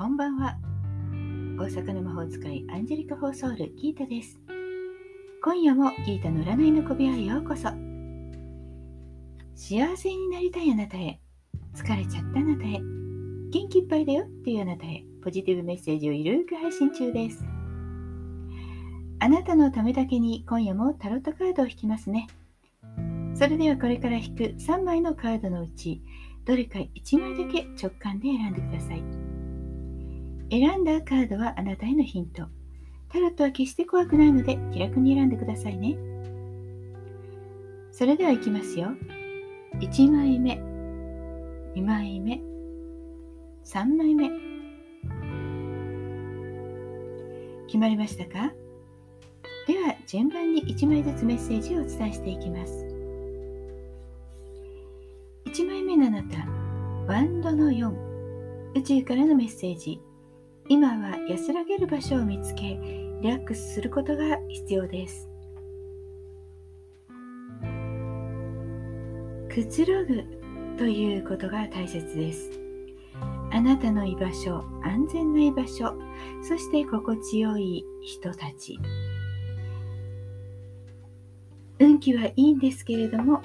こんばんは。大阪の魔法使いアンジェリカ・フォーソールギータです。今夜もギータの占いの小部屋へようこそ。幸せになりたいあなたへ、疲れちゃったあなたへ、元気いっぱいだよっていうあなたへ、ポジティブメッセージをゆるく配信中です。あなたのためだけに今夜もタロットカードを引きますね。それではこれから引く3枚のカードのうち、どれか1枚だけ直感で選んでください。選んだカードはあなたへのヒント。タロットは決して怖くないので気楽に選んでくださいね。それではいきますよ。1枚目、2枚目、3枚目。決まりましたか？では順番に1枚ずつメッセージをお伝えしていきます。1枚目のあなた、バンドの4、宇宙からのメッセージ。今は安らげる場所を見つけ、リラックスすることが必要です。くつろぐということが大切です。あなたの居場所、安全な居場所、そして心地よい人たち。運気はいいんですけれども、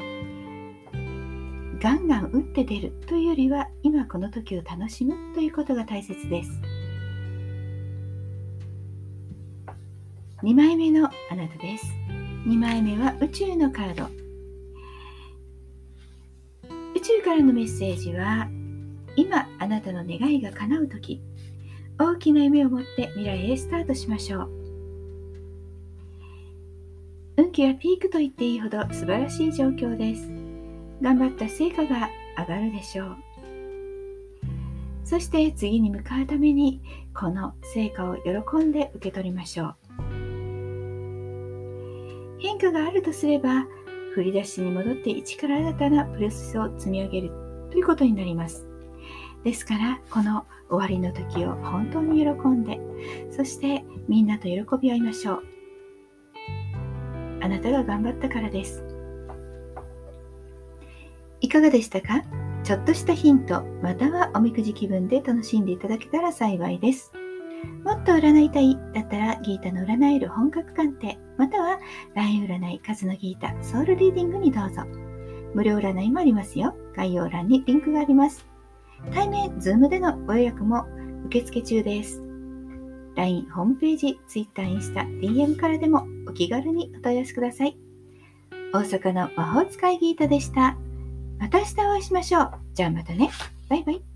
ガンガン打って出るというよりは今この時を楽しむということが大切です2枚目のあなたです。2枚目は宇宙のカード。宇宙からのメッセージは今あなたの願いが叶う時。大きな夢を持って未来へスタートしましょう。運気はピークと言っていいほど素晴らしい状況です。頑張った成果が上がるでしょう。そして次に向かうためにこの成果を喜んで受け取りましょう。変化があるとすれば振り出しに戻って一から新たなプロセスを積み上げるということになります。ですからこの終わりの時を本当に喜んでそしてみんなと喜び合いましょう。あなたが頑張ったからです。いかがでしたか？ちょっとしたヒント、またはおみくじ気分で楽しんでいただけたら幸いです。もっと占いたいだったらギータの占える本格鑑定、または LINE 占い数のギータソウルリーディングにどうぞ。無料占いもありますよ。概要欄にリンクがあります。対面、Zoom でのご予約も受付中です。LINE、ホームページ、Twitter、インスタ、DM からでもお気軽にお問い合わせください。大阪の魔法使いギータでした。また明日お会いしましょう。じゃあまたね。バイバイ。